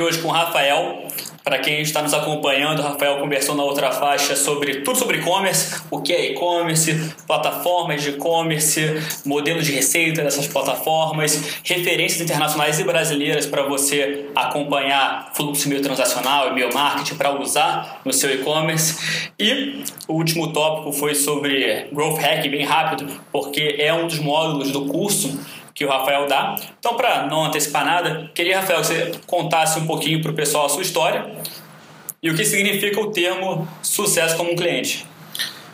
aqui hoje com o Rafael. Para quem está nos acompanhando, o Rafael conversou na outra faixa sobre tudo sobre e-commerce, o que é e-commerce, plataformas de e-commerce, modelo de receita dessas plataformas, referências internacionais e brasileiras para você acompanhar fluxo meio transacional e meio marketing para usar no seu e-commerce. E o último tópico foi sobre Growth Hack, bem rápido, porque é um dos módulos do curso que o Rafael dá. Então, para não antecipar nada, queria, Rafael, que você contasse um pouquinho para o pessoal a sua história e o que significa o termo sucesso como um cliente.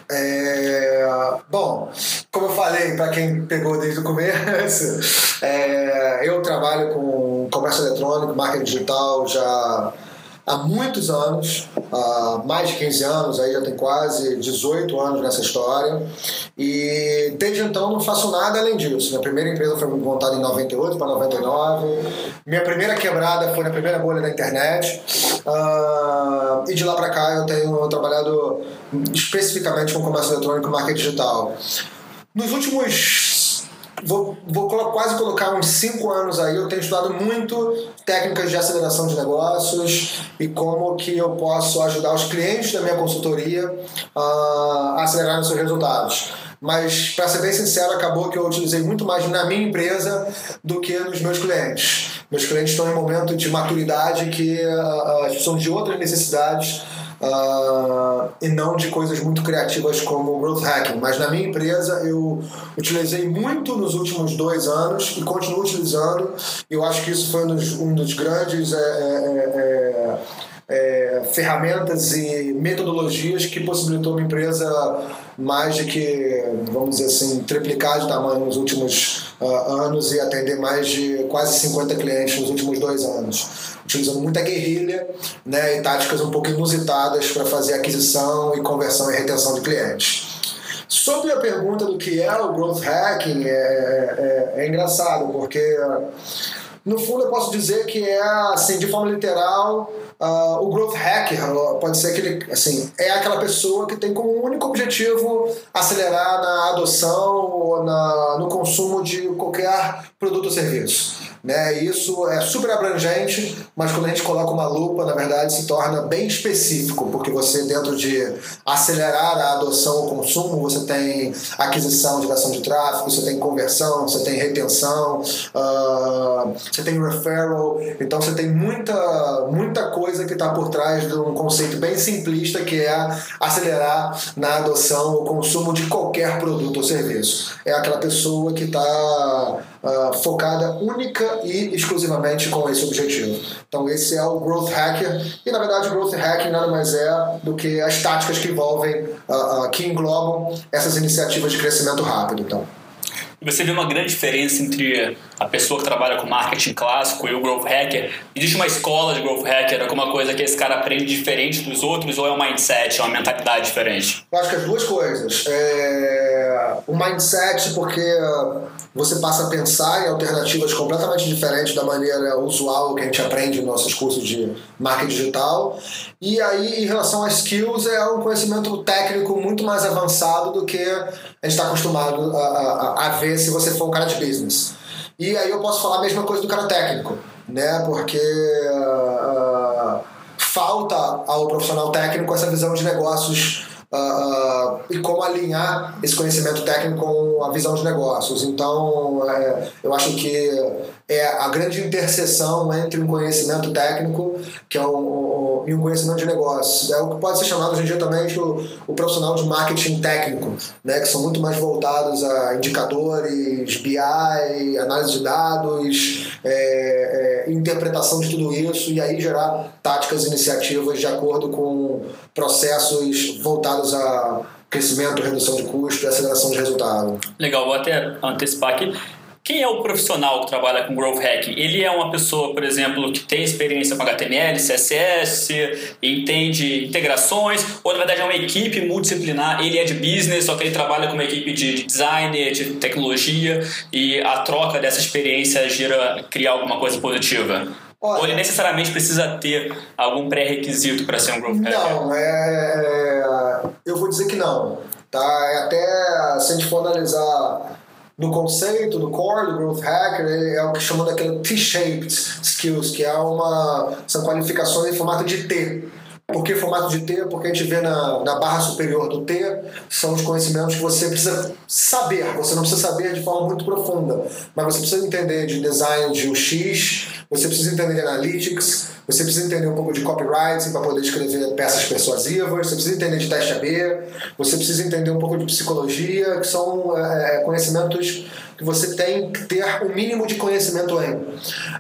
É, bom, como eu falei, para quem pegou desde o começo, é, eu trabalho com comércio eletrônico, marketing digital já há muitos anos, há mais de 15 anos, aí já tem quase 18 anos nessa história. E desde então não faço nada além disso. Minha primeira empresa foi montada em 98 para 99. Minha primeira quebrada foi na primeira bolha da internet. Uh, e de lá para cá eu tenho trabalhado especificamente com comércio eletrônico e marketing digital. Nos últimos vou, vou quase colocar uns 5 anos aí, eu tenho estudado muito técnicas de aceleração de negócios e como que eu posso ajudar os clientes da minha consultoria a acelerar os seus resultados. Mas, para ser bem sincero, acabou que eu utilizei muito mais na minha empresa do que nos meus clientes. Meus clientes estão em um momento de maturidade que uh, são de outras necessidades uh, e não de coisas muito criativas como growth hacking. Mas na minha empresa eu utilizei muito nos últimos dois anos e continuo utilizando. Eu acho que isso foi um dos, um dos grandes é, é, é, é ferramentas e metodologias que possibilitou uma empresa mais de que, vamos dizer assim, triplicar de tamanho nos últimos uh, anos e atender mais de quase 50 clientes nos últimos dois anos utilizando muita guerrilha né, e táticas um pouco inusitadas para fazer aquisição e conversão e retenção de clientes. Sobre a pergunta do que é o growth hacking, é, é, é engraçado, porque no fundo eu posso dizer que é, assim, de forma literal, uh, o growth hacker pode ser aquele, assim, é aquela pessoa que tem como único objetivo acelerar na adoção ou na, no consumo de qualquer produto ou serviço. Né? Isso é super abrangente, mas quando a gente coloca uma lupa, na verdade, se torna bem específico, porque você, dentro de acelerar a adoção ou consumo, você tem aquisição, geração de tráfego, você tem conversão, você tem retenção, uh, você tem referral, então você tem muita, muita coisa que está por trás de um conceito bem simplista que é acelerar na adoção ou consumo de qualquer produto ou serviço. É aquela pessoa que está uh, focada única e exclusivamente com esse objetivo. Então esse é o Growth Hacker e na verdade o Growth Hacking nada mais é do que as táticas que envolvem, uh, uh, que englobam essas iniciativas de crescimento rápido. Então. Você vê uma grande diferença entre a pessoa que trabalha com marketing clássico e o growth hacker? Existe uma escola de growth hacker, alguma coisa que esse cara aprende diferente dos outros ou é um mindset, é uma mentalidade diferente? Eu acho que as duas coisas. É... O mindset, porque você passa a pensar em alternativas completamente diferentes da maneira usual que a gente aprende nos nossos cursos de marketing digital. E aí, em relação a skills, é um conhecimento técnico muito mais avançado do que a gente está acostumado a, a, a ver se você for um cara de business. E aí eu posso falar a mesma coisa do cara técnico, né? Porque uh, falta ao profissional técnico essa visão de negócios uh, e como alinhar esse conhecimento técnico com a visão de negócios. Então, é, eu acho que é a grande interseção entre um conhecimento técnico que é um, e um conhecimento de negócios. É o que pode ser chamado hoje em dia também de o, o profissional de marketing técnico, né, que são muito mais voltados a indicadores, BI, análise de dados, é, é, interpretação de tudo isso e aí gerar táticas e iniciativas de acordo com processos voltados a crescimento, redução de custo e aceleração de resultado. Legal, vou até antecipar aqui. Quem é o profissional que trabalha com growth hacking? Ele é uma pessoa, por exemplo, que tem experiência com HTML, CSS, entende integrações, ou na verdade é uma equipe multidisciplinar, ele é de business, só que ele trabalha com uma equipe de design, de tecnologia, e a troca dessa experiência gira criar alguma coisa positiva? Olha, ou ele necessariamente precisa ter algum pré-requisito para ser um growth hacker? Não, é, é, eu vou dizer que não. Tá? É até, se a gente for analisar no conceito, no core do Growth Hacker, é o que chamam daquele T-shaped skills, que é uma, são qualificações em formato de T. Por que formato de T? Porque a gente vê na, na barra superior do T, são os conhecimentos que você precisa saber. Você não precisa saber de forma muito profunda, mas você precisa entender de design de UX, você precisa entender de analytics, você precisa entender um pouco de copywriting para poder escrever peças persuasivas, você precisa entender de teste AB, você precisa entender um pouco de psicologia, que são é, conhecimentos que você tem que ter o um mínimo de conhecimento em.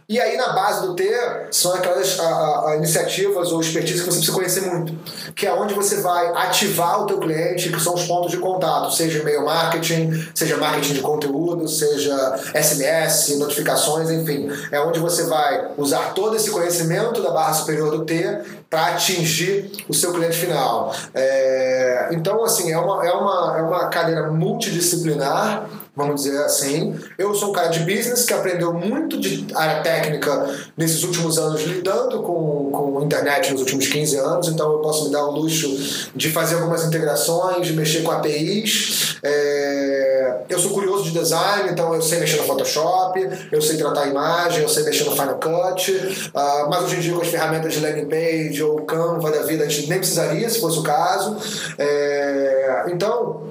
E aí, na base do T, são aquelas a, a, iniciativas ou expertise que você precisa conhecer muito, que é onde você vai ativar o teu cliente, que são os pontos de contato, seja e-mail marketing, seja marketing de conteúdo, seja SMS, notificações, enfim. É onde você vai usar todo esse conhecimento da barra superior do T para atingir o seu cliente final. É, então, assim, é uma, é, uma, é uma cadeira multidisciplinar vamos dizer assim. Eu sou um cara de business que aprendeu muito de área técnica nesses últimos anos, lidando com, com internet nos últimos 15 anos, então eu posso me dar o luxo de fazer algumas integrações, de mexer com APIs. É... Eu sou curioso de design, então eu sei mexer no Photoshop, eu sei tratar a imagem, eu sei mexer no Final Cut, uh, mas hoje em dia com as ferramentas de landing page ou Canva da vida, a gente nem precisaria, se fosse o caso. É... Então,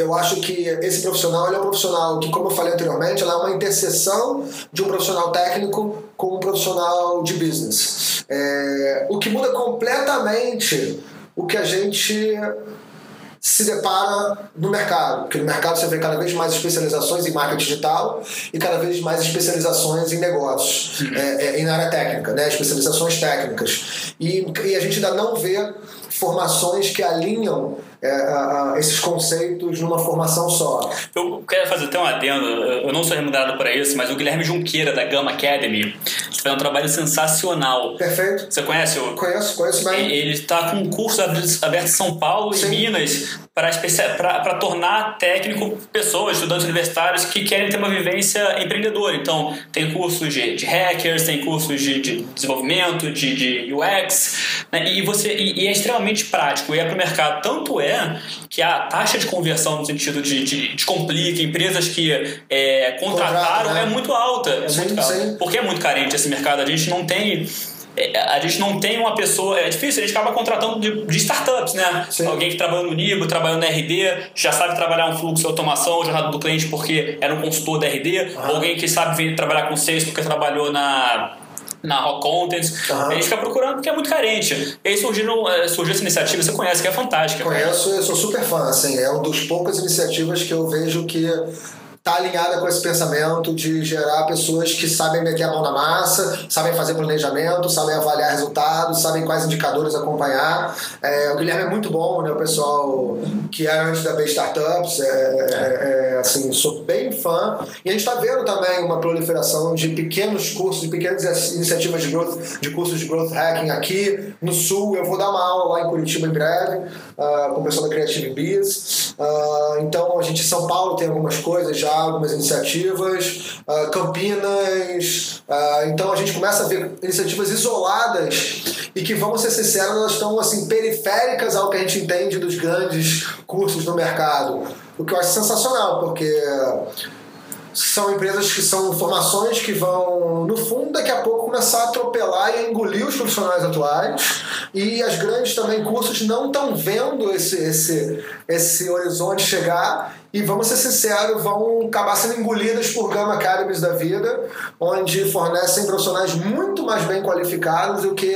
eu acho que esse profissional é um profissional que, como eu falei anteriormente, ela é uma interseção de um profissional técnico com um profissional de business. É, o que muda completamente o que a gente se depara no mercado, porque no mercado você vê cada vez mais especializações em marketing digital e cada vez mais especializações em negócios, é, é, em área técnica, né? especializações técnicas. E, e a gente ainda não vê formações que alinham é, esses conceitos numa formação só. Eu quero fazer até um adendo, eu não sou remunerado para isso, mas o Guilherme Junqueira, da Gama Academy, faz um trabalho sensacional. Perfeito. Você conhece? O... Conheço, conheço bem. Ele está com um curso aberto em São Paulo e Minas para tornar técnico pessoas, estudantes universitários que querem ter uma vivência empreendedora. Então, tem cursos de, de hackers, tem cursos de, de desenvolvimento, de, de UX, né? e, você, e, e, é extremamente prático. E é para o mercado. Tanto é que a taxa de conversão no sentido de, de, de complica, empresas que é, contrataram, Contrato, né? é muito alta. É sim, muito alta. Porque é muito carente esse mercado. A gente não tem a gente não tem uma pessoa. É difícil, a gente acaba contratando de, de startups, né? Sim. Alguém que trabalha no Nibo, trabalhando no RD, já sabe trabalhar um fluxo de automação, jornada do cliente porque era um consultor da RD, alguém que sabe vir trabalhar com sales porque trabalhou na na Rock Content. Uhum. A gente fica procurando porque é muito carente. E aí surgiu, é, surgiu essa iniciativa, você conhece, que é fantástica. Conheço, eu sou super fã, assim, é uma das poucas iniciativas que eu vejo que está alinhada com esse pensamento de gerar pessoas que sabem meter a mão na massa, sabem fazer planejamento, sabem avaliar resultados, sabem quais indicadores acompanhar. É, o Guilherme é muito bom, né? O pessoal que é antes da B Startups, é, é, é, assim, sou bem fã. E a gente está vendo também uma proliferação de pequenos cursos, de pequenas iniciativas de growth, de cursos de growth hacking aqui no Sul. Eu vou dar uma aula lá em Curitiba em breve, uh, com o pessoal da Creative Biz. Uh, então, a gente em São Paulo tem algumas coisas já algumas iniciativas, uh, Campinas. Uh, então a gente começa a ver iniciativas isoladas e que, vamos ser sinceros, elas estão assim, periféricas ao que a gente entende dos grandes cursos no mercado. O que eu acho sensacional, porque são empresas que são formações que vão, no fundo, daqui a pouco começar a atropelar e engolir os profissionais atuais. E as grandes também cursos não estão vendo esse, esse, esse horizonte chegar e vamos ser sinceros, vão acabar sendo engolidas por Gama Academies da vida, onde fornecem profissionais muito mais bem qualificados do que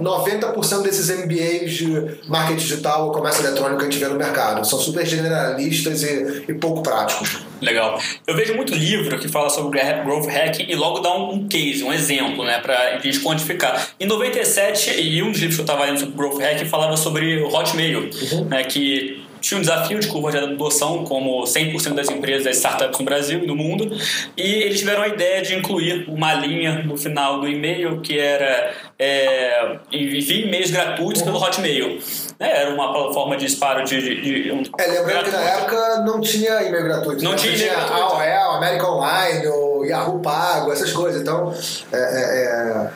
90% desses MBAs de marketing digital ou comércio eletrônico que a gente vê no mercado. São super generalistas e, e pouco práticos. Legal. Eu vejo muito livro que fala sobre growth hacking e logo dá um, case, um exemplo, né, para a gente quantificar. Em 97, e um dos livros que eu estava lendo sobre growth hacking falava sobre o Hotmail, uhum. né, que tinha um desafio de curva de adoção, como 100% das empresas, das startups no Brasil e no mundo, e eles tiveram a ideia de incluir uma linha no final do e-mail que era é, envie e-mails gratuitos pelo Hotmail. É, era uma plataforma de disparo de. de, de um é, lembrando que na época não tinha e-mail gratuito. Não né? tinha e-mail gratuito. AOL, América Online, o Yahoo Pago, essas coisas. Então, é, é,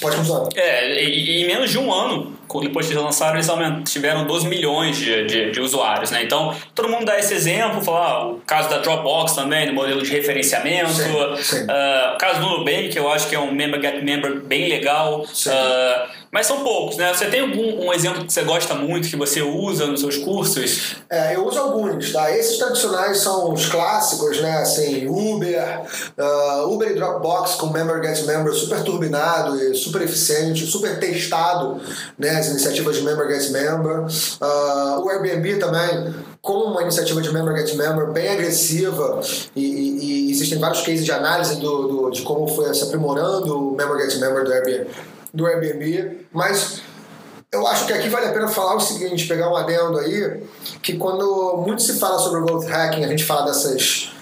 Pode continuar. É, em menos de um ano, depois que eles lançaram, eles tiveram 12 milhões de, de, de, usuários, né? Então, todo mundo dá esse exemplo, falar ah, o caso da Dropbox também, do modelo de referenciamento, sim, sim. Uh, o caso do Nubank, eu acho que é um member get member bem legal. Uh, mas são poucos, né? Você tem algum um exemplo que você gosta muito, que você usa nos seus cursos? É, eu uso alguns, tá? Esses tradicionais são os clássicos, né? Assim, Uber, uh, Uber e Dropbox com Member Get Member super turbinado e super eficiente, super testado, né? As iniciativas de Member Get Member. Uh, o Airbnb também com uma iniciativa de Member Get Member bem agressiva e, e, e existem vários cases de análise do, do, de como foi se aprimorando o Member Get Member do Airbnb do Airbnb, mas eu acho que aqui vale a pena falar o seguinte, pegar um adendo aí, que quando muito se fala sobre o growth hacking, a gente fala dessas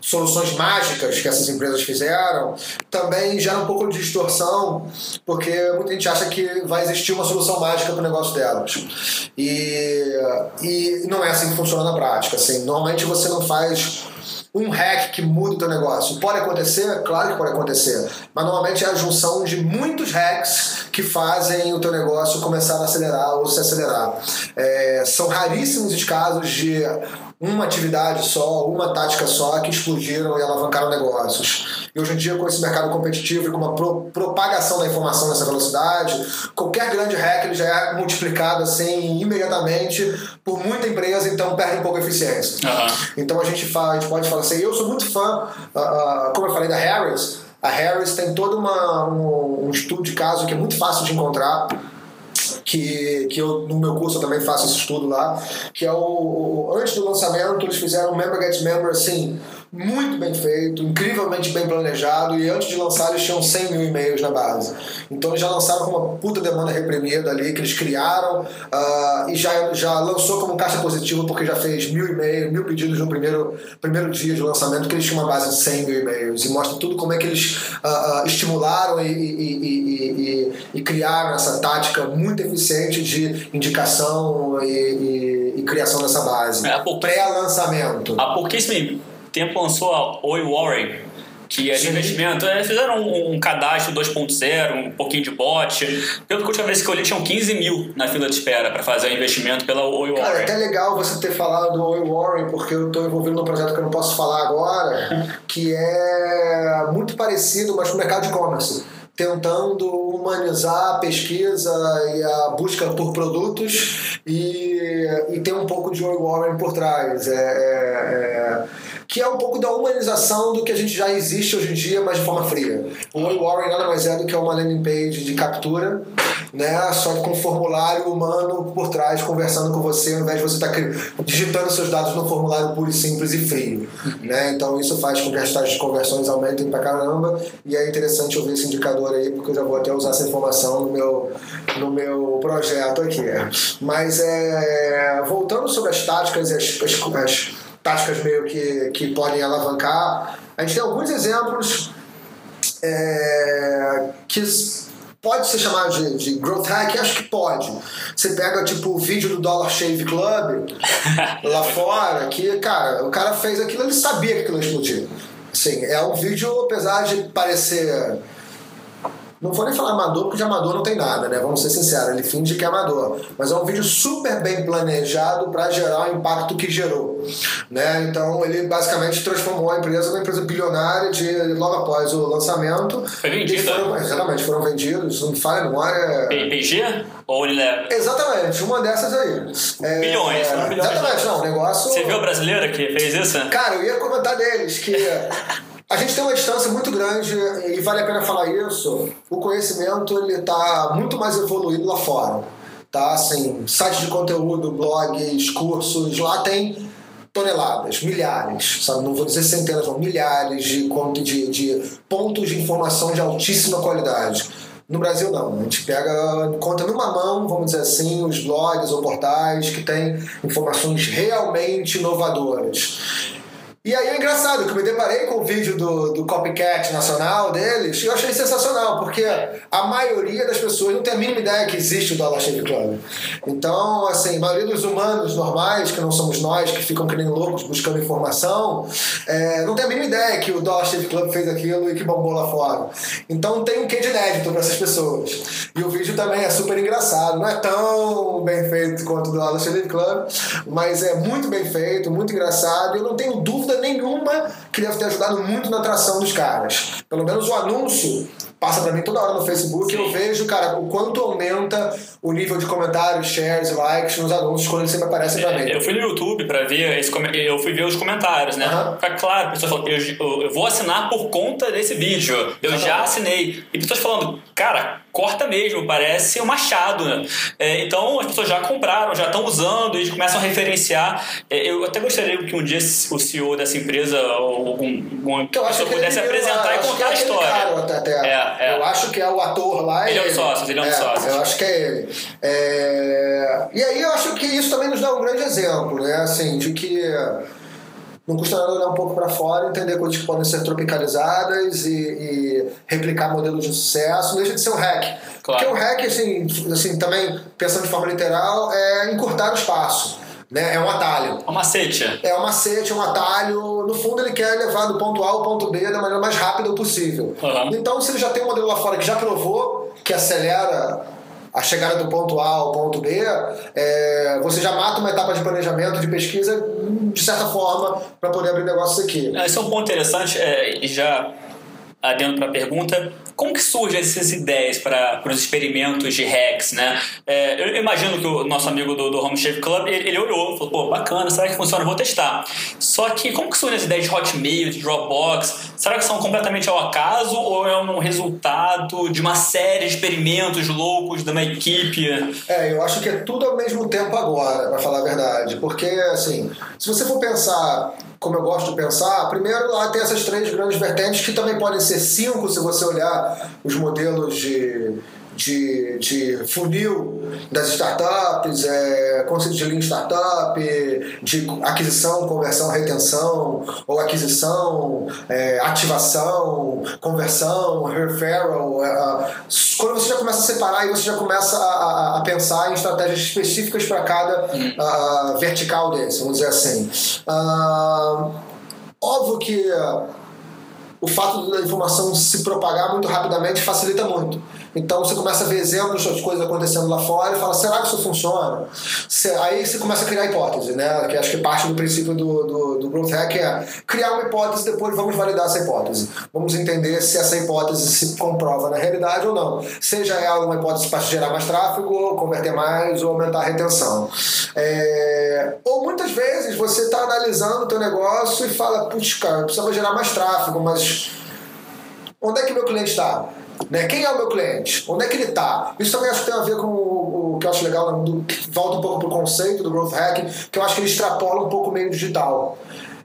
soluções mágicas que essas empresas fizeram, também gera um pouco de distorção, porque muita gente acha que vai existir uma solução mágica para o negócio delas. E, e não é assim que funciona na prática. Assim, normalmente você não faz um hack que muda o teu negócio. Pode acontecer? Claro que pode acontecer. Mas normalmente é a junção de muitos hacks que fazem o teu negócio começar a acelerar ou se acelerar. É, são raríssimos os casos de uma atividade só, uma tática só que explodiram e alavancaram negócios. E hoje em dia, com esse mercado competitivo e com uma pro, propagação da informação nessa velocidade, qualquer grande hack ele já é multiplicado assim imediatamente por muita empresa, então perde um pouco a eficiência. Uhum. Então a gente, fala, a gente pode falar assim: eu sou muito fã, uh, uh, como eu falei da Harris. A Harris tem todo uma, um, um estudo de caso que é muito fácil de encontrar que, que eu no meu curso eu também faço esse estudo lá, que é o, o antes do lançamento eles fizeram Member Get Member assim muito bem feito, incrivelmente bem planejado e antes de lançar eles tinham 100 mil e-mails na base. Então eles já lançaram com uma puta demanda reprimida ali que eles criaram uh, e já, já lançou como caixa positiva porque já fez mil e-mails, mil pedidos no primeiro, primeiro dia de lançamento que eles tinham uma base de 100 mil e-mails e mostra tudo como é que eles uh, uh, estimularam e, e, e, e, criaram essa tática muito eficiente de indicação e, criação dessa base. É, Pré-lançamento. Há pouquíssimo tempo lançou a Oi Warren, que é de Sim. investimento. Eles fizeram um, um cadastro 2.0, um pouquinho de bot. Pelo que a última vez que eu li, tinham 15 mil na fila de espera para fazer o investimento pela Oi Warren. Cara, é até legal você ter falado do Oi Warren, porque eu estou envolvido num projeto que eu não posso falar agora, que é muito parecido, mas com o mercado de e-commerce tentando humanizar a pesquisa e a busca por produtos e, e ter um pouco de Oi Warren por trás. É, é, é que é um pouco da humanização do que a gente já existe hoje em dia, mas de forma fria. O Oi Warren nada mais é do que uma landing page de captura, né? só que com um formulário humano por trás conversando com você, ao invés de você estar tá digitando seus dados no formulário puro e simples e frio. Né? Então isso faz com que as taxas de conversões aumentem pra caramba e é interessante eu ver esse indicador aí, porque eu já vou até usar essa informação no meu, no meu projeto aqui. Mas é, voltando sobre as táticas e as, as, as táticas meio que, que podem alavancar. A gente tem alguns exemplos é, que pode ser chamado de, de growth hack? Acho que pode. Você pega tipo o vídeo do Dollar Shave Club lá fora, que, cara, o cara fez aquilo, ele sabia que aquilo ia explodir. Assim, é um vídeo, apesar de parecer não vou nem falar amador, porque de amador não tem nada, né? Vamos ser sinceros, ele finge que é amador. Mas é um vídeo super bem planejado para gerar o impacto que gerou. Né? Então ele basicamente transformou a empresa numa empresa bilionária de, logo após o lançamento. Foi vendida. Foram, exatamente, foram vendidos, não falha memória. PG? Ou leva? Exatamente, uma dessas aí. É, bilhões, é, bilhões. Exatamente, não, o negócio. Você viu a brasileira que fez isso? Cara, eu ia comentar deles que. A gente tem uma distância muito grande e vale a pena falar isso. O conhecimento ele está muito mais evoluído lá fora, tá? Assim, sites de conteúdo, blogs, cursos, lá tem toneladas, milhares, sabe? Não vou dizer centenas, não, milhares de, de, de pontos de informação de altíssima qualidade. No Brasil não, a gente pega, conta numa mão, vamos dizer assim, os blogs ou portais que têm informações realmente inovadoras. E aí é engraçado que eu me deparei com o vídeo do, do copycat nacional deles e eu achei sensacional, porque a maioria das pessoas não tem a mínima ideia que existe o Dollar Shave Club. Então, assim, a maioria dos humanos normais, que não somos nós, que ficam que nem loucos buscando informação, é, não tem a mínima ideia que o Dollar Shave Club fez aquilo e que bombou lá fora. Então tem um quê de inédito para essas pessoas. E o vídeo também é super engraçado, não é tão bem feito quanto o Dollar Shave Club, mas é muito bem feito, muito engraçado, e eu não tenho dúvida dúvida nenhuma que deve ter ajudado muito na atração dos caras. Pelo menos o anúncio passa para mim toda hora no Facebook e eu vejo, cara, o quanto aumenta o nível de comentários, shares, likes nos anúncios quando eles sempre aparecem para mim. Eu fui no YouTube para ver esse eu fui ver os comentários, né? Uhum. Fica claro, pessoas falando, eu, eu, vou assinar por conta desse vídeo. Eu já assinei. E pessoas falando, cara, corta mesmo, parece um machado. Né? É, então as pessoas já compraram, já estão usando e começam a referenciar. É, eu até gostaria que um dia o CEO dessa empresa ou algum que eu acho que pudesse apresentar e contar a história. Caro, até. É, é. Eu acho que é o ator lá. Ele, ele é um sócio, ele é um é, sócio. Eu acho que é ele. É, e aí eu acho que isso também nos dá um grande exemplo, né? Assim, de que não custa nada olhar um pouco para fora, entender coisas que podem ser tropicalizadas e, e, replicar modelos de sucesso. Não deixa de ser um hack. Claro. Porque o hack, assim, assim, também pensando de forma literal, é encurtar o espaço. Né? É um atalho. É um macete. É um macete, é um atalho. No fundo, ele quer levar do ponto A ao ponto B da maneira mais rápida possível. Uhum. Então, se ele já tem um modelo lá fora que já provou que acelera a chegada do ponto A ao ponto B, é, você já mata uma etapa de planejamento, de pesquisa, de certa forma, para poder abrir negócios aqui. Esse é um ponto interessante, é, já adendo para a pergunta, como que surgem essas ideias para os experimentos de hacks, né? É, eu imagino que o nosso amigo do, do Home Shave Club, ele, ele olhou, falou, pô, bacana, será que funciona? Vou testar. Só que como que surgem as ideias de Hotmail, de Dropbox? Será que são completamente ao acaso ou é um resultado de uma série de experimentos loucos de uma equipe? É, eu acho que é tudo ao mesmo tempo agora, para falar a verdade. Porque, assim, se você for pensar como eu gosto de pensar, primeiro lá tem essas três grandes vertentes que também podem ser cinco se você olhar os modelos de de, de funil das startups, é, conceito de Lean Startup, de aquisição, conversão, retenção, ou aquisição, é, ativação, conversão, referral. É, quando você já começa a separar e você já começa a, a, a pensar em estratégias específicas para cada uh, vertical desse, vamos dizer assim. Uh, óbvio que o fato da informação se propagar muito rapidamente facilita muito. Então você começa a ver exemplos das coisas acontecendo lá fora e fala, será que isso funciona? Aí você começa a criar hipótese, né? Que acho que parte do princípio do, do, do Growth Hack é criar uma hipótese, depois vamos validar essa hipótese. Vamos entender se essa hipótese se comprova na realidade ou não. Seja ela uma hipótese para gerar mais tráfego, converter mais ou aumentar a retenção. É... Ou muitas vezes você está analisando o teu negócio e fala, putz, cara, precisava gerar mais tráfego, mas onde é que meu cliente está? Né? Quem é o meu cliente? Onde é que ele está? Isso também acho que tem a ver com o, o que eu acho legal, do, volta um pouco para o conceito do Growth Hacking, que eu acho que ele extrapola um pouco o meio digital.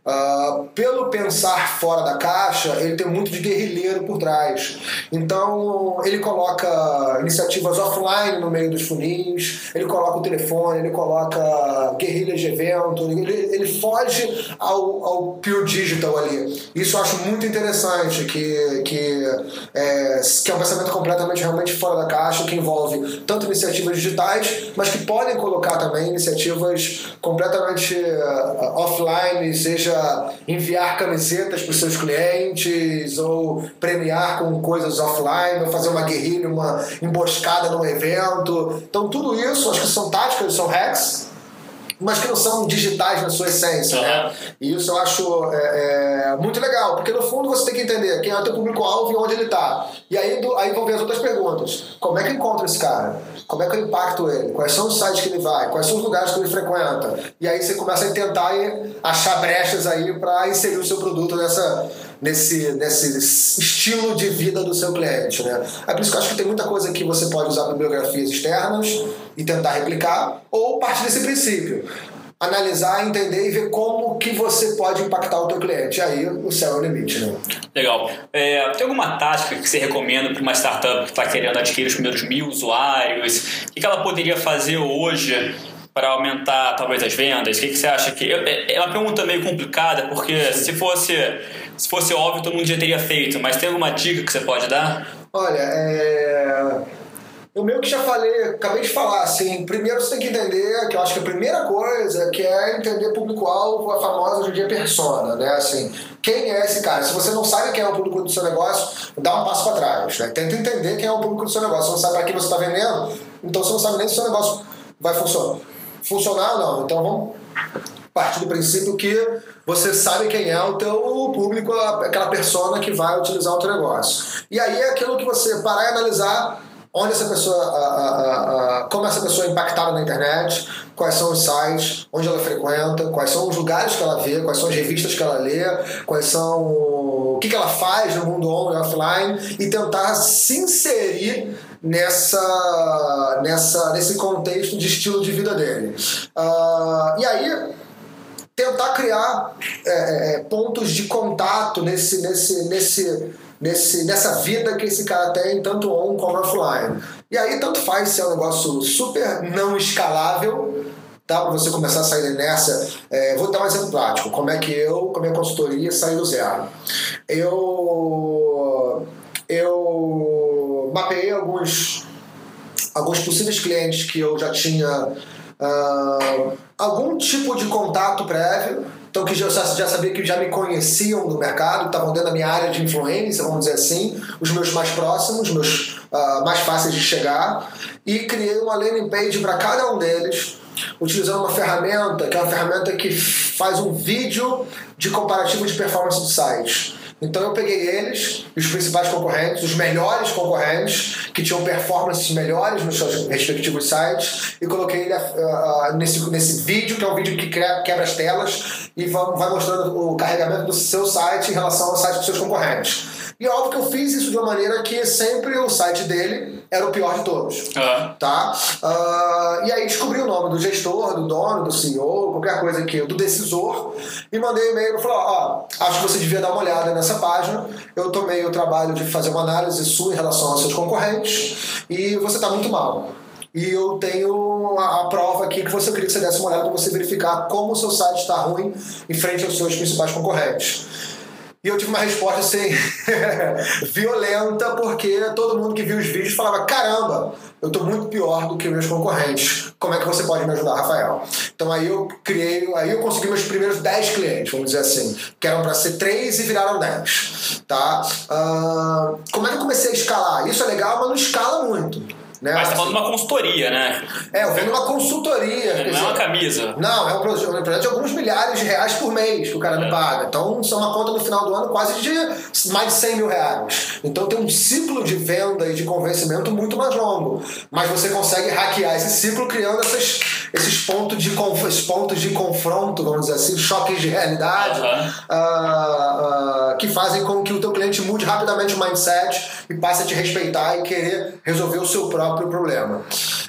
Uh, pelo pensar fora da caixa, ele tem muito de guerrilheiro por trás. Então, ele coloca iniciativas offline no meio dos funis, ele coloca o telefone, ele coloca guerrilhas de evento, ele, ele foge ao, ao pure digital ali. Isso eu acho muito interessante, que, que, é, que é um pensamento completamente realmente fora da caixa, que envolve tanto iniciativas digitais, mas que podem colocar também iniciativas completamente uh, offline, seja enviar camisetas para os seus clientes, ou premiar com coisas offline, ou fazer uma guerrilha, uma emboscada num evento. Então, tudo isso, acho que são táticas, são hacks, mas que não são digitais na sua essência, né? E isso eu acho é, é, muito legal, porque no fundo você tem que entender quem é o teu público-alvo e onde ele está. E aí, do, aí vão ver as outras perguntas. Como é que eu encontro esse cara? Como é que eu impacto ele? Quais são os sites que ele vai? Quais são os lugares que ele frequenta? E aí você começa a tentar achar brechas aí para inserir o seu produto nessa, nesse, nesse estilo de vida do seu cliente, né? É por isso que eu acho que tem muita coisa que você pode usar bibliografias externas e tentar replicar, ou parte desse princípio analisar, entender e ver como que você pode impactar o teu cliente. Aí o céu é o limite, né? Legal. É, tem alguma tática que você recomenda para uma startup que está querendo adquirir os primeiros mil usuários? O que ela poderia fazer hoje para aumentar talvez as vendas? O que, que você acha que é, é uma pergunta meio complicada porque se fosse se fosse óbvio todo mundo já teria feito, mas tem alguma dica que você pode dar? Olha, é eu meio que já falei, acabei de falar, assim, primeiro você tem que entender, que eu acho que a primeira coisa que é entender público-alvo, a famosa hoje em dia persona, né? Assim, quem é esse cara? Se você não sabe quem é o público do seu negócio, dá um passo para trás, né? Tenta entender quem é o público do seu negócio. Você não sabe para quem você está vendendo, então você não sabe nem se o seu negócio vai funcionar. Funcionar ou não. Então vamos partir do princípio que você sabe quem é o teu público, aquela persona que vai utilizar o teu negócio. E aí é aquilo que você parar e analisar onde essa pessoa, a, a, a, como essa pessoa é impactada na internet, quais são os sites, onde ela frequenta, quais são os lugares que ela vê, quais são as revistas que ela lê, quais são o que, que ela faz no mundo online offline e tentar se inserir nessa, nessa, nesse contexto de estilo de vida dele. Uh, e aí tentar criar é, é, pontos de contato nesse, nesse, nesse nesse, nessa vida que esse cara tem, tanto on como offline. E aí, tanto faz se é um negócio super não escalável, tá? Para você começar a sair nessa. É, vou dar um exemplo prático. Como é que eu, com a minha consultoria, saí do zero? Eu, eu mapeei alguns, alguns possíveis clientes que eu já tinha uh, algum tipo de contato prévio então que já, já sabia que já me conheciam do mercado, estavam dentro da minha área de influência, vamos dizer assim, os meus mais próximos, meus uh, mais fáceis de chegar, e criei uma landing page para cada um deles, utilizando uma ferramenta, que é uma ferramenta que faz um vídeo de comparativo de performance do site. Então eu peguei eles, os principais concorrentes, os melhores concorrentes, que tinham performances melhores nos seus respectivos sites, e coloquei ele uh, nesse, nesse vídeo, que é um vídeo que quebra as telas e vai mostrando o carregamento do seu site em relação ao site dos seus concorrentes. E é óbvio que eu fiz isso de uma maneira que sempre o site dele era o pior de todos. Uhum. Tá? Uh, e aí descobri o nome do gestor, do dono, do CEO, qualquer coisa que do decisor, e mandei e-mail e falou: Ó, acho que você devia dar uma olhada nessa página. Eu tomei o trabalho de fazer uma análise sua em relação aos seus concorrentes e você está muito mal. E eu tenho a, prova aqui que você queria que você desse uma olhada para você verificar como o seu site está ruim em frente aos seus principais concorrentes. E eu tive uma resposta assim, violenta, porque todo mundo que viu os vídeos falava: caramba, eu estou muito pior do que meus concorrentes. Como é que você pode me ajudar, Rafael? Então aí eu criei, aí eu consegui meus primeiros 10 clientes, vamos dizer assim, que eram para ser 3 e viraram 10. Tá? Uh, como é que eu comecei a escalar? Isso é legal, mas não escala muito. Né? Mas tá falando de uma consultoria, né? É, eu vendo uma consultoria. Não dizer, é uma camisa. Não, é um projeto, um projeto de alguns milhares de reais por mês que o cara é. me paga. Então, são uma conta no final do ano quase de mais de 100 mil reais. Então, tem um ciclo de venda e de convencimento muito mais longo. Mas você consegue hackear esse ciclo criando essas, esses, pontos de, esses pontos de confronto, vamos dizer assim, choques de realidade, uhum. uh, uh, que fazem com que o teu cliente mude rapidamente o mindset e passe a te respeitar e querer resolver o seu próprio próprio problema.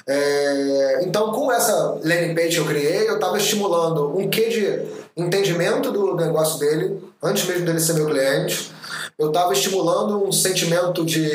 É, então, com essa landing page que eu criei, eu estava estimulando um quê de entendimento do negócio dele, antes mesmo dele ser meu cliente. Eu estava estimulando um sentimento de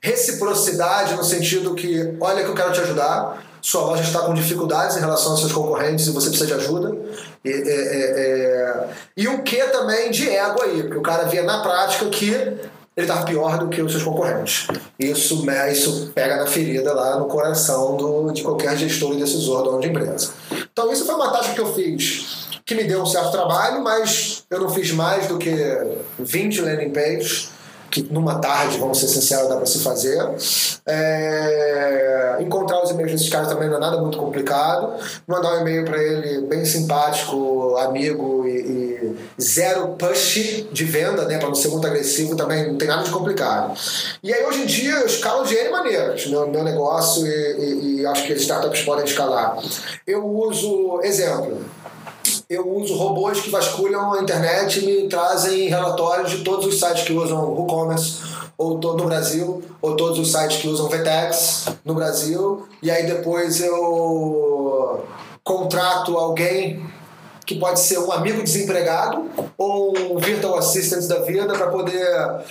reciprocidade, no sentido que, olha que eu quero te ajudar, sua loja está com dificuldades em relação aos seus concorrentes e você precisa de ajuda. E, é, é, é... e um que também de ego aí, porque o cara via na prática que ele estava pior do que os seus concorrentes. Isso, isso pega na ferida lá no coração do, de qualquer gestor e decisor dono de empresa. Então, isso foi uma tática que eu fiz que me deu um certo trabalho, mas eu não fiz mais do que 20 landing pages que numa tarde, vamos ser sinceros, dá para se fazer. É, encontrar os e-mails desses caras também não é nada muito complicado. Mandar um e-mail para ele bem simpático, amigo e, e, zero push de venda, né, para não ser muito agressivo, também não tem nada de complicado. E aí hoje em dia eu escalo de N maneiras meu, meu negócio e, e, e acho que startups podem escalar. Eu uso, exemplo, eu uso robôs que vasculham a internet e me trazem relatórios de todos os sites que usam WooCommerce ou todo no Brasil, ou todos os sites que usam VTEX no Brasil, e aí depois eu contrato alguém que pode ser um amigo desempregado ou um virtual assistant da vida para poder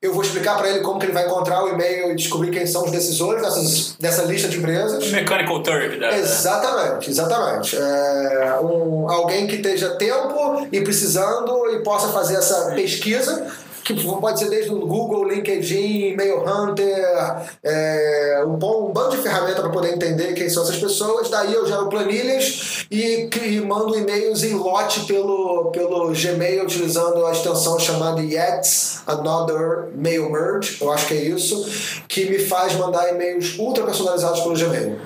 eu vou explicar para ele como que ele vai encontrar o e-mail e descobrir quem são os decisores dessas, dessa lista de empresas. Mechanical Turk. Né? Exatamente, exatamente. É, um, alguém que esteja tempo e precisando e possa fazer essa pesquisa que pode ser desde o Google, LinkedIn, Mail Hunter, é, um, bom, um bando de ferramentas para poder entender quem são essas pessoas. Daí eu gero planilhas e, e mando e-mails em lote pelo, pelo Gmail utilizando a extensão chamada Yet Another Mail Merge, eu acho que é isso, que me faz mandar e-mails ultra personalizados pelo Gmail.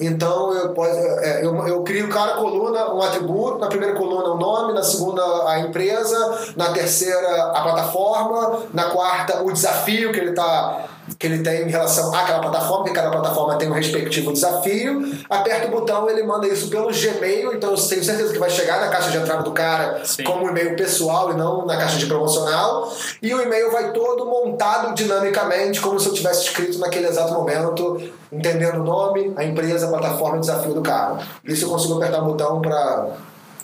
Então eu, é, eu, eu crio cada coluna um atributo, na primeira coluna o nome, na segunda a empresa, na terceira a plataforma, na quarta o desafio que ele está que ele tem em relação àquela plataforma, que cada plataforma tem um respectivo desafio. Aperta o botão, ele manda isso pelo Gmail, então eu tenho certeza que vai chegar na caixa de entrada do cara Sim. como um e-mail pessoal e não na caixa de promocional. E o e-mail vai todo montado dinamicamente, como se eu tivesse escrito naquele exato momento, entendendo o nome, a empresa, a plataforma e o desafio do cara. Isso eu consigo apertar o botão para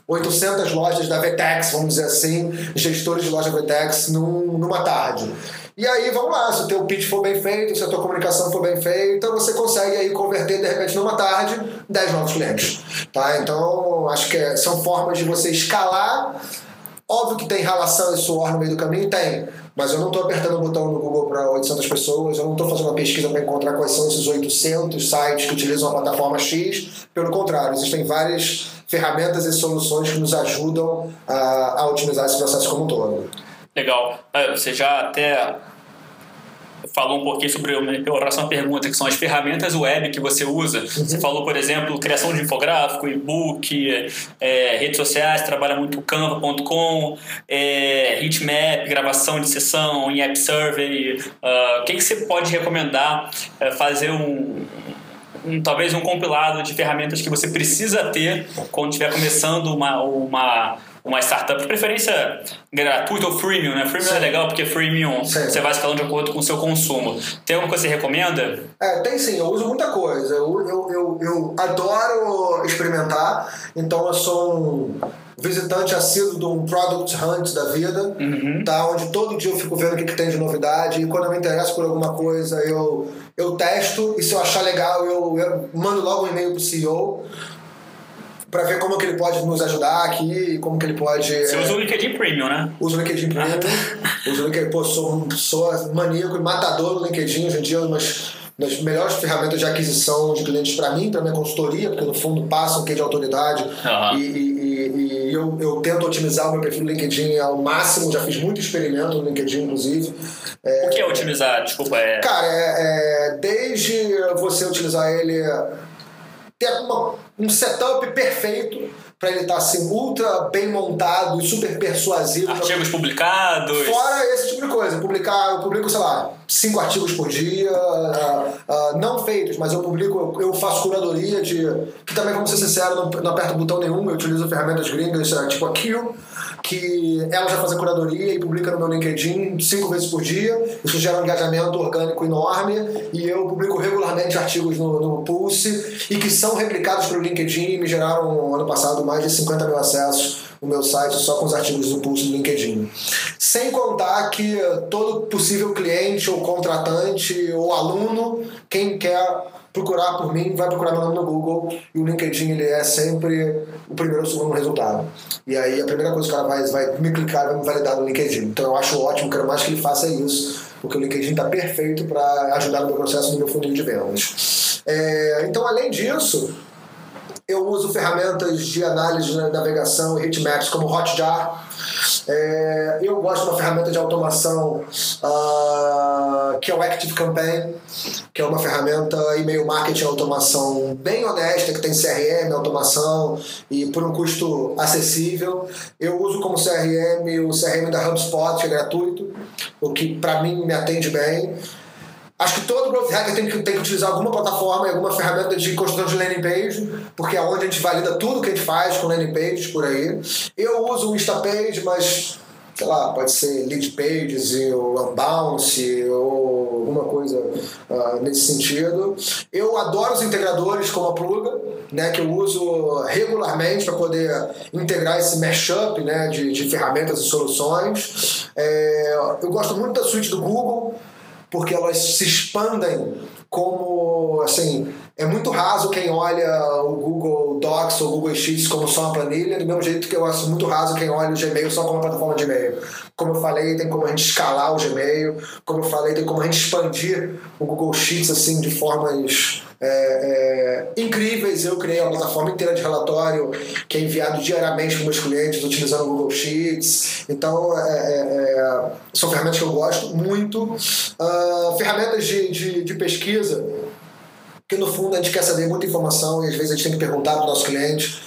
800 lojas da Vetex, vamos dizer assim, gestores de loja Vetex, num, numa tarde. E aí, vamos lá, se o teu pitch for bem feito, se a tua comunicação for bem feita, você consegue aí converter, de repente, numa tarde, 10 novos clientes. Tá? Então, acho que é, são formas de você escalar. Óbvio que tem relação e suor no meio do caminho? Tem. Mas eu não estou apertando o botão no Google para 800 pessoas, eu não estou fazendo uma pesquisa para encontrar quais são esses 800 sites que utilizam a plataforma X. Pelo contrário, existem várias ferramentas e soluções que nos ajudam a, a otimizar esse processo como um todo. Legal. É, você já até falou um pouquinho sobre em relação à pergunta, que são as ferramentas web que você usa. Uhum. Você falou, por exemplo, criação de infográfico, e-book, é, redes sociais, trabalha muito canva.com, é, heatmap, gravação de sessão, em app survey. Uh, o que, que você pode recomendar é, fazer um, um, talvez um compilado de ferramentas que você precisa ter quando estiver começando uma, uma uma startup, de preferência gratuita ou freemium, né? Freemium é Sim. é legal porque freemium sim. você vai escalando de acordo com o seu consumo. Tem alguma coisa que você recomenda? É, tem sim, eu uso muita coisa. Eu, eu, eu, eu adoro experimentar, então eu sou um visitante assíduo de um Product Hunt da vida, uhum. tá? onde todo dia eu fico vendo o que, que tem de novidade e quando eu me interesso por alguma coisa eu, eu testo e se eu achar legal eu, eu mando logo um e-mail pro CEO para ver como que ele pode nos ajudar aqui, como que ele pode... Você é, usa o LinkedIn Premium, né? Uso o LinkedIn Premium. Ah, tá. uso o LinkedIn, pô, sou, sou maníaco e matador do LinkedIn hoje em dia, mas das melhores ferramentas de aquisição de clientes para mim, para minha consultoria, porque no fundo passa um quê de autoridade uhum. e, e, e, eu, eu tento otimizar o meu perfil no LinkedIn ao máximo, já fiz muito experimento no LinkedIn, inclusive. É, o que é otimizar? Desculpa, é... Cara, é, é desde você utilizar ele ter uma, um setup perfeito para ele estar tá, assim, ultra bem montado e super persuasivo. Artigos publicados. Fora esse tipo de coisa. Publicar, eu publico, sei lá, cinco artigos por dia, uh, uh, não feitos, mas eu publico, eu faço curadoria de. Que também, vamos ser sincero, não, não aperto botão nenhum, eu utilizo ferramentas gringas, tipo a Kill que ela já faz a curadoria e publica no meu LinkedIn cinco vezes por dia. Isso gera um engajamento orgânico enorme e eu publico regularmente artigos no, no Pulse e que são replicados pelo LinkedIn e me geraram ano passado mais de 50 mil acessos no meu site só com os artigos do Pulse do LinkedIn. Sem contar que todo possível cliente ou contratante ou aluno, quem quer procurar por mim, vai procurar meu nome no Google e o LinkedIn ele é sempre o primeiro ou segundo resultado. E aí a primeira coisa que o cara vai, vai me clicar vai me validar no LinkedIn. Então eu acho ótimo, quero mais que ele faça isso, porque o LinkedIn está perfeito para ajudar no meu processo, no meu funil de vendas. É, então, além disso, eu uso ferramentas de análise de navegação e heatmaps como Hotjar. É, eu gosto de uma ferramenta de automação uh, que é o Active Campaign, que é uma ferramenta e-mail marketing automação bem honesta, que tem CRM, automação e por um custo acessível. Eu uso como CRM o CRM da HubSpot, que é gratuito, o que para mim me atende bem. Acho que todo growth hacker tem que, tem que utilizar alguma plataforma e alguma ferramenta de construção de landing page, porque é onde a gente valida tudo que a gente faz com landing pages por aí. Eu uso o Instapage, mas sei lá, pode ser lead pages ou unbounce ou alguma coisa uh, nesse sentido. Eu adoro os integradores como a Pluga, né, que eu uso regularmente para poder integrar esse mashup né, de, de ferramentas e soluções. É, eu gosto muito da suíte do Google, porque elas se expandem como, assim, é muito raso quem olha o Google Docs ou o Google Sheets como só uma planilha, do mesmo jeito que eu acho muito raso quem olha o Gmail só como uma plataforma de e-mail. Como eu falei, tem como a gente escalar o Gmail, como eu falei, tem como a gente expandir o Google Sheets assim de formas é, é, incríveis. Eu criei uma plataforma inteira de relatório que é enviado diariamente para meus clientes utilizando o Google Sheets. Então, é, é, é, são ferramentas que eu gosto muito. Uh, ferramentas de, de, de pesquisa, que no fundo a gente quer saber muita informação e às vezes a gente tem que perguntar para o nosso cliente.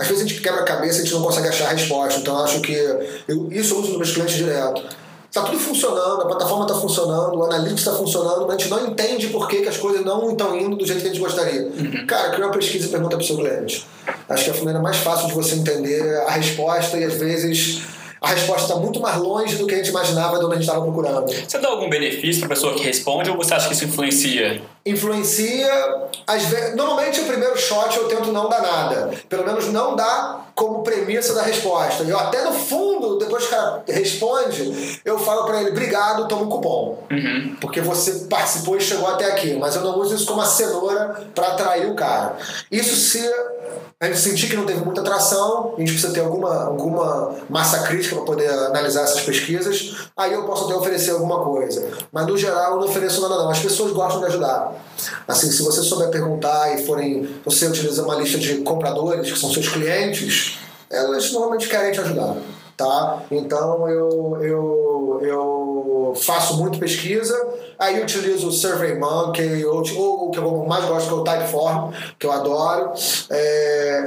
Às vezes a gente quebra a cabeça e a gente não consegue achar a resposta. Então, acho que eu, isso eu uso nos meus clientes direto. Está tudo funcionando, a plataforma está funcionando, o Analytics está funcionando, mas a gente não entende por que, que as coisas não estão indo do jeito que a gente gostaria. Uhum. Cara, cria uma pesquisa e pergunta para o seu cliente. Acho que é a maneira mais fácil de você entender a resposta e às vezes a resposta está muito mais longe do que a gente imaginava de onde a gente estava procurando. Você dá algum benefício para a pessoa que responde ou você acha que isso influencia? Influencia. Às vezes, normalmente o primeiro shot eu tento não dar nada. Pelo menos não dar como premissa da resposta. Eu até no fundo, depois que o cara responde, eu falo para ele, obrigado, toma um cupom. Uhum. Porque você participou e chegou até aqui. Mas eu não uso isso como uma cenoura para atrair o cara. Isso se a gente sentir que não teve muita atração, a gente precisa ter alguma, alguma massa crítica para poder analisar essas pesquisas, aí eu posso até oferecer alguma coisa. Mas no geral eu não ofereço nada não. As pessoas gostam de ajudar. Assim, se você souber perguntar e forem, você utiliza uma lista de compradores, que são seus clientes, elas normalmente querem te ajudar. Tá? Então eu, eu, eu faço muito pesquisa, aí utilizo o SurveyMonkey, ou, ou o que eu mais gosto que é o Typeform, que eu adoro, é,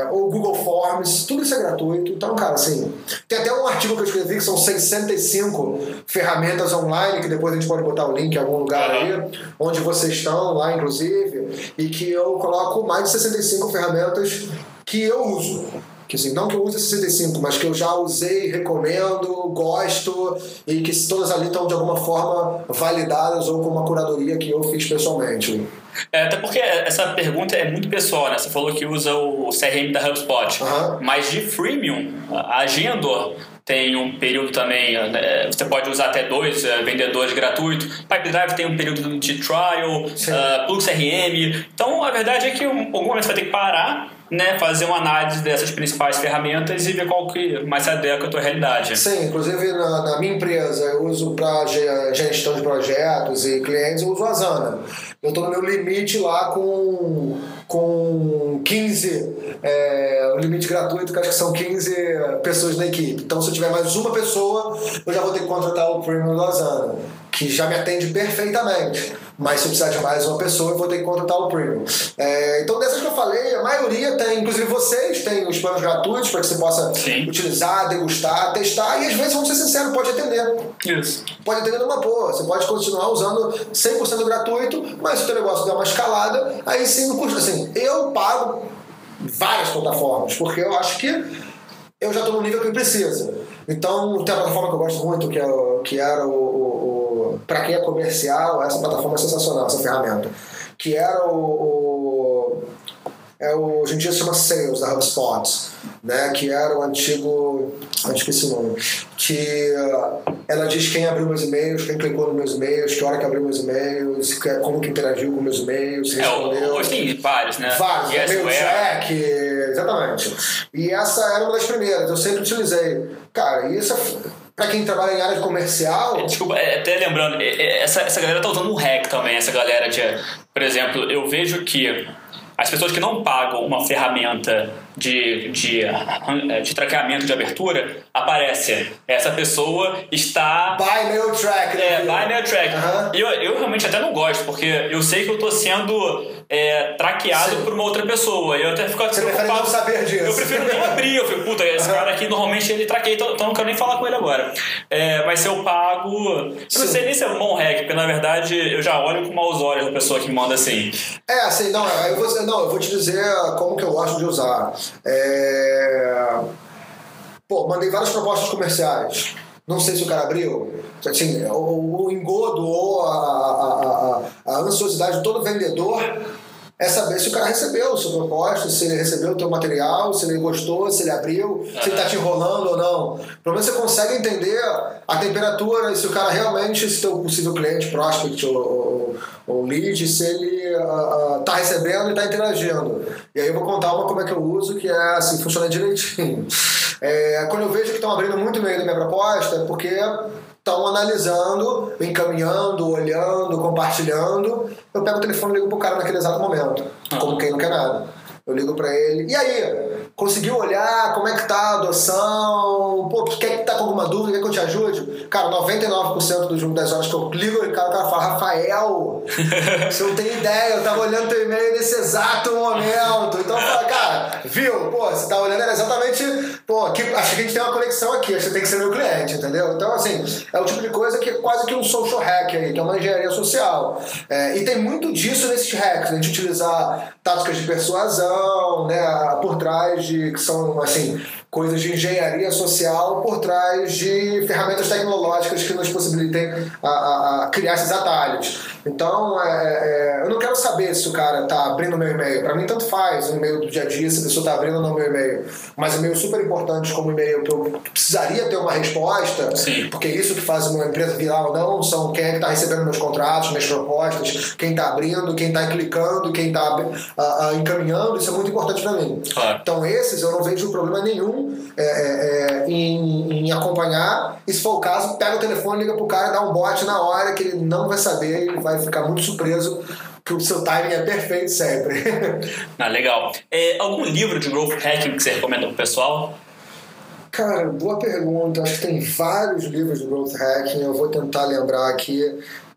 é, ou Google Forms, tudo isso é gratuito. Então, cara, assim, tem até um artigo que eu escrevi que são 65 ferramentas online, que depois a gente pode botar o link em algum lugar aí, onde vocês estão lá, inclusive, e que eu coloco mais de 65 ferramentas que eu uso que assim, não que eu use 65, mas que eu já usei, recomendo, gosto e que todas ali estão de alguma forma validadas ou com uma curadoria que eu fiz pessoalmente. É, até porque essa pergunta é muito pessoal, né? Você falou que usa o CRM da HubSpot, uhum. mas de freemium, a Agendor tem um período também, né? você pode usar até dois uh, vendedores gratuitos. Pipedrive tem um período de trial, uh, Plug CRM. Então, a verdade é que em algum momento você vai ter que parar né, fazer uma análise dessas principais ferramentas e ver qual que mais se adequa à tua realidade. Sim, inclusive na, na minha empresa eu uso para gestão de projetos e clientes, eu uso a Asana. Eu estou no meu limite lá com, com 15, é, o limite gratuito, que acho que são 15 pessoas na equipe. Então, se eu tiver mais uma pessoa, eu já vou ter que contratar o Premium do Asana, que já me atende perfeitamente. Mas se eu precisar de mais uma pessoa, eu vou ter que contratar o Premium. É, então, dessas que eu falei, a maioria tem, inclusive vocês, tem os planos gratuitos para que você possa Sim. utilizar, degustar, testar e às vezes, vamos ser sinceros, pode atender. Isso. Pode atender numa boa. Você pode continuar usando 100% gratuito, mas se o teu negócio der uma escalada, aí sim não custa. Assim, eu pago várias plataformas, porque eu acho que eu já estou no nível que precisa. Então, tem uma plataforma que eu gosto muito, que, é, que era o, o, para quem é comercial, essa plataforma é sensacional, essa ferramenta. Que era o, o é o, hoje em dia se chama Sales da HubSpot, né, que era o antigo, eu esqueci o nome, que uh, ela diz quem abriu meus e-mails, quem clicou nos meus e-mails, que hora que abriu meus e-mails, como que interagiu com meus e-mails, respondeu. É, tem vários, né? Vários, yes, e-mail check, exatamente. E essa era uma das primeiras, eu sempre utilizei. Cara, isso é para quem trabalha em área comercial. É, desculpa, é, até lembrando, essa, essa galera tá usando um hack também, essa galera de. Por exemplo, eu vejo que as pessoas que não pagam uma ferramenta de, de, de traqueamento de abertura, aparece essa pessoa está... Mail Track. Né? É, Mail Track. Uhum. Eu, eu realmente até não gosto, porque eu sei que eu estou sendo é, traqueado Sim. por uma outra pessoa. Eu até fico Você preocupado. não saber disso. Eu prefiro nem abrir. Eu fico, puta, esse uhum. cara aqui normalmente ele traqueia, então, então não quero nem falar com ele agora. É, mas se eu pago... Eu não sei nem se é um bom hack, porque na verdade eu já olho com maus olhos a pessoa que manda assim. É, assim, não, eu vou, não, eu vou te dizer como que eu gosto de usar. É... Pô, mandei várias propostas comerciais. Não sei se o cara abriu. Assim, o, engodo ou a, a, a, a ansiosidade de todo vendedor é saber se o cara recebeu o seu propósito, se ele recebeu o teu material, se ele gostou, se ele abriu, se ele tá te enrolando ou não. Pelo menos você consegue entender a temperatura e se o cara realmente, se teu possível cliente, prospect ou, ou, ou lead, se ele uh, tá recebendo e tá interagindo. E aí eu vou contar uma como é que eu uso, que é assim, funciona direitinho. É, quando eu vejo que estão abrindo muito e-mail da minha proposta, é porque estão analisando, encaminhando, olhando, compartilhando. Eu pego o telefone e ligo pro cara naquele exato momento, como quem não quer nada. Eu ligo para ele. E aí? Conseguiu olhar como é que tá a adoção? Pô, quer que tá com alguma dúvida? Quer que eu te ajude? Cara, 99% dos 10 horas que eu ligo, o cara, o cara fala, Rafael, você não tem ideia, eu tava olhando teu e-mail nesse exato momento. Então eu falo, cara, viu? Pô, você tá olhando era exatamente. Pô, aqui, acho que a gente tem uma conexão aqui, acho que tem que ser meu cliente, entendeu? Então, assim, é o tipo de coisa que é quase que um social hack aí, que é uma engenharia social. É, e tem muito disso nesses hacks, a gente utilizar táticas de persuasão, né, por trás de que são assim coisas de engenharia social por trás de ferramentas tecnológicas que nos possibilitem a, a, a criar esses atalhos. Então, é, é, eu não quero saber se o cara está abrindo meu e-mail. Para mim, tanto faz o e-mail do dia a dia, se a pessoa está abrindo ou não meu e-mail. Mas e-mails super importantes como e-mail que eu precisaria ter uma resposta, Sim. porque isso que faz uma empresa virar ou não são quem é que está recebendo meus contratos, minhas propostas, quem está abrindo, quem está clicando, quem está encaminhando. Isso é muito importante para mim. Claro. Então, esses eu não vejo problema nenhum é, é, é, em, em, acompanhar. E se for o caso, pega o telefone, liga pro cara, dá um bote na hora que ele não vai saber e vai ficar muito surpreso que o seu timing é perfeito sempre. ah, legal. É, algum livro de growth hacking que você recomenda pro pessoal? Cara, boa pergunta. Acho que tem vários livros de growth hacking. Eu vou tentar lembrar aqui.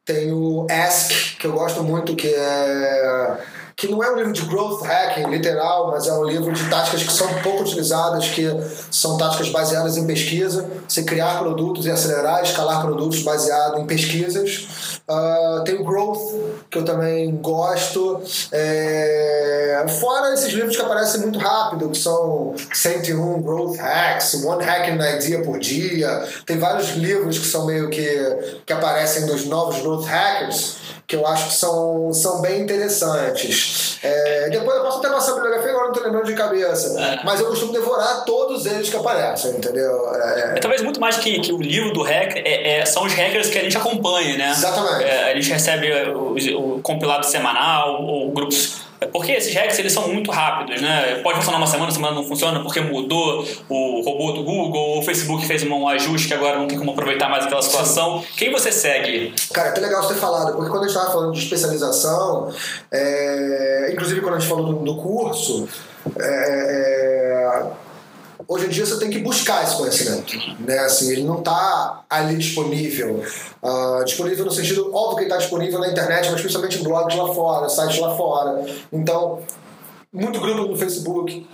Tem o Ask, que eu gosto muito, que é que não é um livro de growth hacking literal, mas é um livro de táticas que são pouco utilizadas, que são táticas baseadas em pesquisa, você criar produtos e acelerar, escalar produtos baseado em pesquisas. Uh, tem o Growth, que eu também gosto. É... Fora esses livros que aparecem muito rápido, que são 101 Growth Hacks, One Hacking Idea por dia. Tem vários livros que são meio que, que aparecem nos novos Growth Hackers que eu acho que são, são bem interessantes. É, depois eu posso até passar a bibliografia, agora não estou lembrando de cabeça. É. Mas eu costumo devorar todos eles que aparecem, entendeu? É, talvez muito mais que, que o livro do hacker é, é, são os hackers que a gente acompanha, né? Exatamente. É, a gente recebe o, o compilado semanal ou grupos porque esses hacks eles são muito rápidos, né? Pode funcionar uma semana, semana não funciona porque mudou o robô do Google, o Facebook fez um ajuste que agora não tem como aproveitar mais aquela situação. Sim. Quem você segue? Cara, é até legal você ter falado, porque quando a gente estava falando de especialização, é... inclusive quando a gente falou do, do curso, é... hoje em dia você tem que buscar esse conhecimento, né? Assim, ele não está ali disponível, uh, disponível no sentido óbvio que está disponível na internet, mas principalmente blogs lá fora, sites lá fora. Então, muito grupo no Facebook,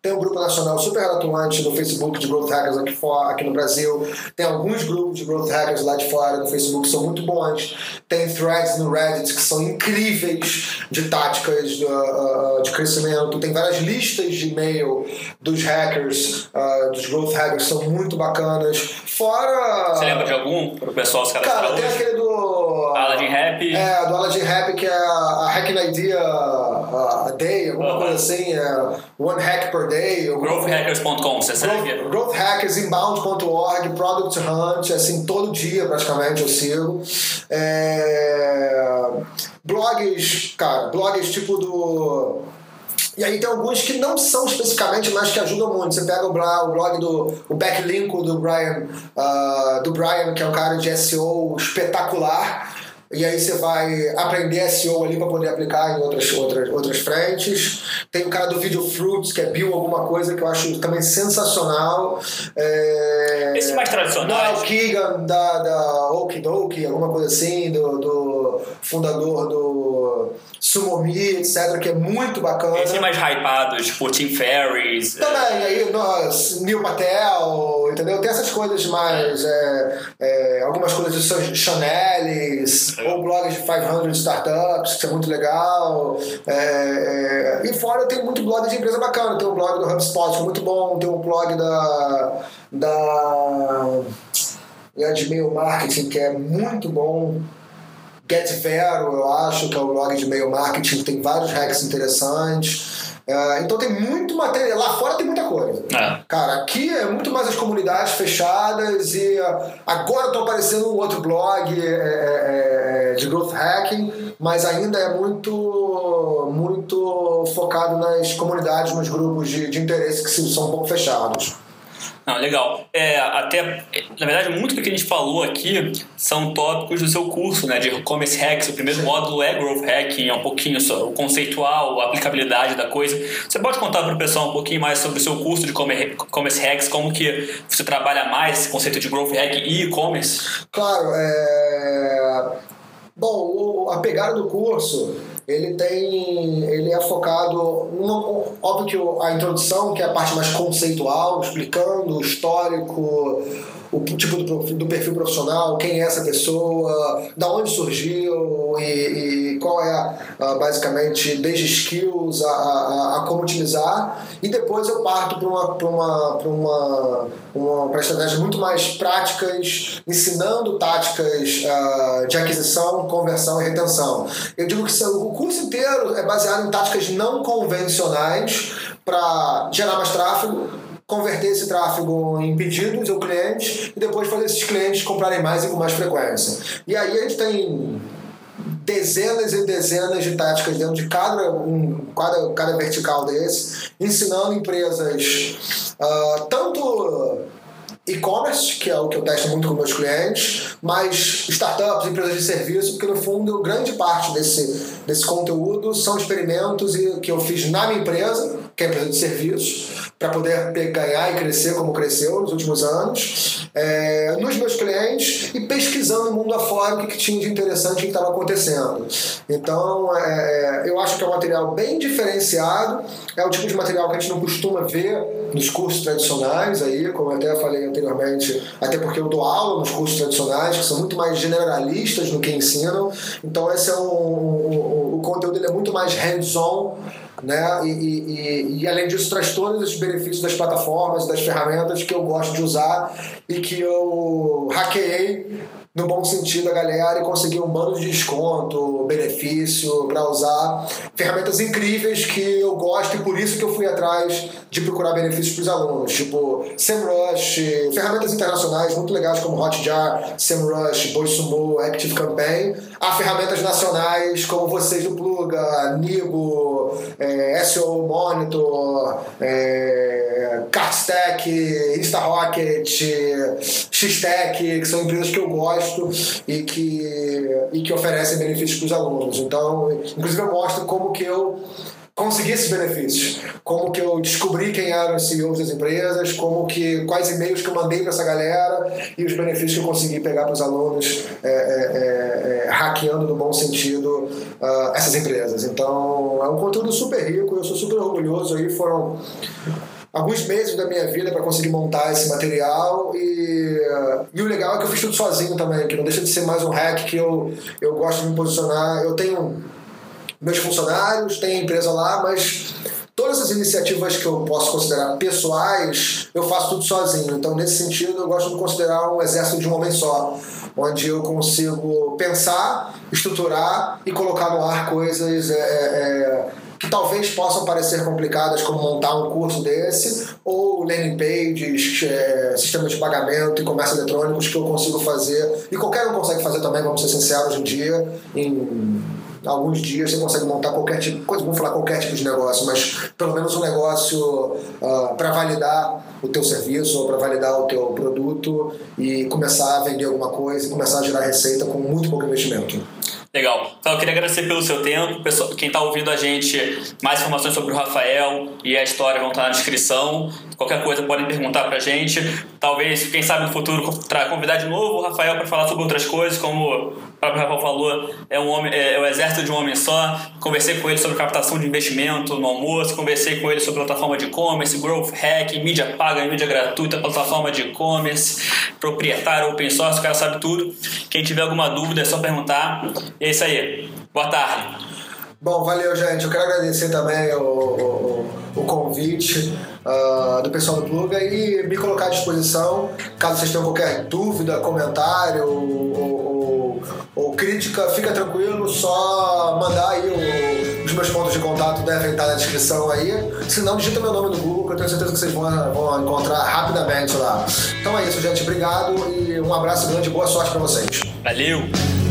tem um grupo nacional super atuante no Facebook de Growth Hackers aqui, fora, aqui no Brasil. Tem alguns grupos de Growth Hackers lá de fora no Facebook que são muito bons. Tem threads no Reddit que são incríveis de táticas de, uh, de crescimento. Tem várias listas de e-mail dos hackers, uh, dos Growth Hackers, são muito bacanas. Fora. Você lembra de algum para o pessoal se cadastrar? Cara, tem aquele do. Aladdin Rap. É, do Aladdin Rap, que é a Hacking Idea a, Day, alguma coisa assim. É One Hack per Day. Growthhackers.com, você segue? Growth, Growthhackers, inbound.org, Product Hunt, assim, todo dia praticamente eu sigo. É... Blogs, cara, blogs tipo do. E aí tem alguns que não são especificamente, mas que ajudam muito. Você pega o blog do o backlink do Brian, uh, do Brian, que é um cara de SEO espetacular e aí você vai aprender SEO ali para poder aplicar em outras, outras, outras frentes. Tem o cara do Video Fruits, que é Bill alguma coisa, que eu acho também sensacional. É... Esse mais tradicional. Noel Keegan, da, da Okidoki, alguma coisa assim, do, do fundador do Sumomi, etc., que é muito bacana. Esse é mais hypado, tipo Tim Ferriss. Também, é... aí nós, Neil Patel, entendeu? Tem essas coisas mais. É, é, algumas coisas de Chanelis ou blogs de 500 startups, que é muito legal. É, é, e fora tem muito blog de empresa bacana. Tem um blog do HubSpot, que é muito bom. Tem um blog da. da de e-mail marketing, que é muito bom. Get Vero, eu acho, que é o blog de e-mail marketing, tem vários hacks interessantes. Uh, então tem muito material. Lá fora tem muita coisa. É. Cara, aqui é muito mais as comunidades fechadas e uh, agora estão aparecendo um outro blog é, é, é, de growth hacking, mas ainda é muito, muito focado nas comunidades, nos grupos de, de interesse que são um pouco fechados. Não, legal. É, até, na verdade, muito do que a gente falou aqui são tópicos do seu curso, né, de e-commerce hacks. O primeiro módulo é growth hacking, é um pouquinho o conceitual, a aplicabilidade da coisa. Você pode contar para o pessoal um pouquinho mais sobre o seu curso de e-commerce hacks, como que você trabalha mais esse conceito de growth hacking e e-commerce? Claro, é... Bom, a pegada do curso ele tem ele é focado óbvio que a introdução que é a parte mais conceitual explicando o histórico o tipo do, do, perfil profissional, quem é essa pessoa, da onde surgiu e, e qual é a, basicamente desde skills a, a, a, como utilizar e depois eu parto para uma para uma uma, uma estratégias muito mais práticas ensinando táticas uh, de aquisição, conversão e retenção. Eu digo que o curso inteiro é baseado em táticas não convencionais para gerar mais tráfego converter esse tráfego em pedidos ou clientes e depois fazer esses clientes comprarem mais e com mais frequência. E aí a gente tem dezenas e dezenas de táticas dentro de cada, um, cada, cada vertical desse, ensinando empresas uh, tanto e-commerce, que é o que eu testo muito com meus clientes, mas startups, empresas de serviço, porque no fundo grande parte desse, desse conteúdo são experimentos que eu fiz na minha empresa, que é a empresa de serviços, para poder ganhar e crescer como cresceu nos últimos anos, é, nos meus clientes e pesquisando o mundo afora o que, que tinha de interessante que estava acontecendo. Então, é, é, eu acho que é um material bem diferenciado, é o tipo de material que a gente não costuma ver nos cursos tradicionais, aí, como até falei anteriormente, até porque eu dou aula nos cursos tradicionais, que são muito mais generalistas no que ensinam. Então, esse é um, um, um o conteúdo ele é muito mais hands-on né? E, e, e, além disso traz todos os benefícios das plataformas, das ferramentas que eu gosto de usar e que eu hackeei no bom sentido a galera e conseguir um bando de desconto, benefício para usar ferramentas incríveis que eu gosto e por isso que eu fui atrás de procurar benefícios para os alunos, tipo SEMrush, ferramentas internacionais muito legais como Hotjar, SEMrush, Boisumu, Active Campaign, há ferramentas nacionais como vocês do Pluga, Nibo, é, SEO Monitor, é, Cartstack, InstaRocket, Xtech, que são empresas que eu gosto gosto e que, e que oferecem benefícios para os alunos. Então, inclusive eu mostro como que eu consegui esses benefícios, como que eu descobri quem eram os CEOs das empresas, como que quais e-mails que eu mandei para essa galera e os benefícios que eu consegui pegar para os alunos é, é, é, é, hackeando no bom sentido uh, essas empresas. Então é um conteúdo super rico, eu sou super orgulhoso aí foram alguns meses da minha vida para conseguir montar esse material e, e o legal é que eu fiz tudo sozinho também, que não deixa de ser mais um hack que eu, eu gosto de me posicionar. Eu tenho meus funcionários, tenho empresa lá, mas todas as iniciativas que eu posso considerar pessoais, eu faço tudo sozinho. Então, nesse sentido, eu gosto de considerar um exército de um homem só, onde eu consigo pensar, estruturar e colocar no ar coisas. É, é, que talvez possam parecer complicadas, como montar um curso desse, ou landing pages, é, sistemas de pagamento e comércio eletrônicos que eu consigo fazer, e qualquer um consegue fazer também, vamos ser sinceros, hoje em dia, em alguns dias você consegue montar qualquer tipo, vamos falar qualquer tipo de negócio, mas pelo menos um negócio uh, ah, para validar o teu serviço ou para validar o teu produto e começar a vender alguma coisa e começar a gerar receita com muito pouco investimento. Legal. Então eu queria agradecer pelo seu tempo. Quem está ouvindo a gente, mais informações sobre o Rafael e a história vão estar na descrição. Qualquer coisa podem perguntar para a gente. Talvez, quem sabe no futuro, convidar de novo o Rafael para falar sobre outras coisas, como o próprio Rafael falou, é, um homem, é, é o exército de um homem só. Conversei com ele sobre captação de investimento no almoço, conversei com ele sobre plataforma de e-commerce, growth hack, mídia paga, mídia gratuita, plataforma de e-commerce, proprietário, open source, o cara sabe tudo. Quem tiver alguma dúvida é só perguntar. E é isso aí. Boa tarde. Bom, valeu, gente. Eu quero agradecer também o, o, o convite uh, do pessoal do Pluga e me colocar à disposição, caso vocês tenham qualquer dúvida, comentário ou, ou, crítica, fica tranquilo, só mandar aí o, os meus pontos de contato devem estar na descrição aí. Se não, digita meu nome no Google, que eu tenho certeza que vocês vão, vão encontrar rapidamente lá. Então é isso, gente. Obrigado e um abraço grande e boa sorte para vocês. Valeu!